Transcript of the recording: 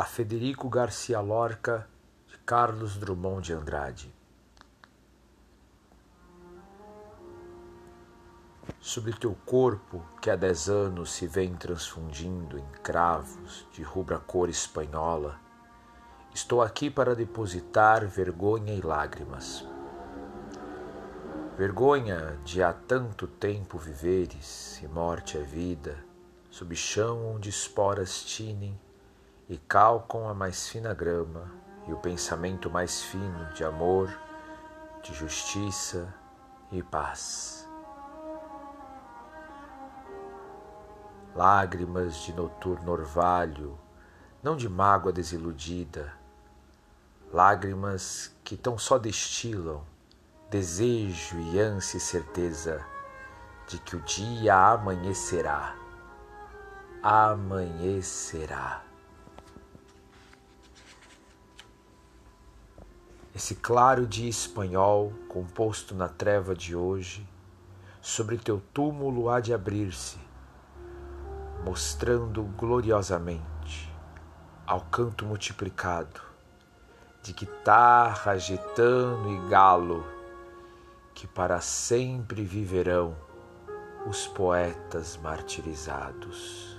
a Federico Garcia Lorca de Carlos Drummond de Andrade. Sobre teu corpo, que há dez anos se vem transfundindo em cravos de rubra cor espanhola, estou aqui para depositar vergonha e lágrimas. Vergonha de há tanto tempo viveres, e morte é vida, sob chão onde esporas tinem e calcam a mais fina grama e o pensamento mais fino de amor, de justiça e paz. Lágrimas de noturno orvalho, não de mágoa desiludida, lágrimas que tão só destilam desejo e ânsia e certeza de que o dia amanhecerá. Amanhecerá. Esse claro dia espanhol, composto na treva de hoje, sobre teu túmulo há de abrir-se, mostrando gloriosamente, ao canto multiplicado, de guitarra, gitano e galo, que para sempre viverão os poetas martirizados.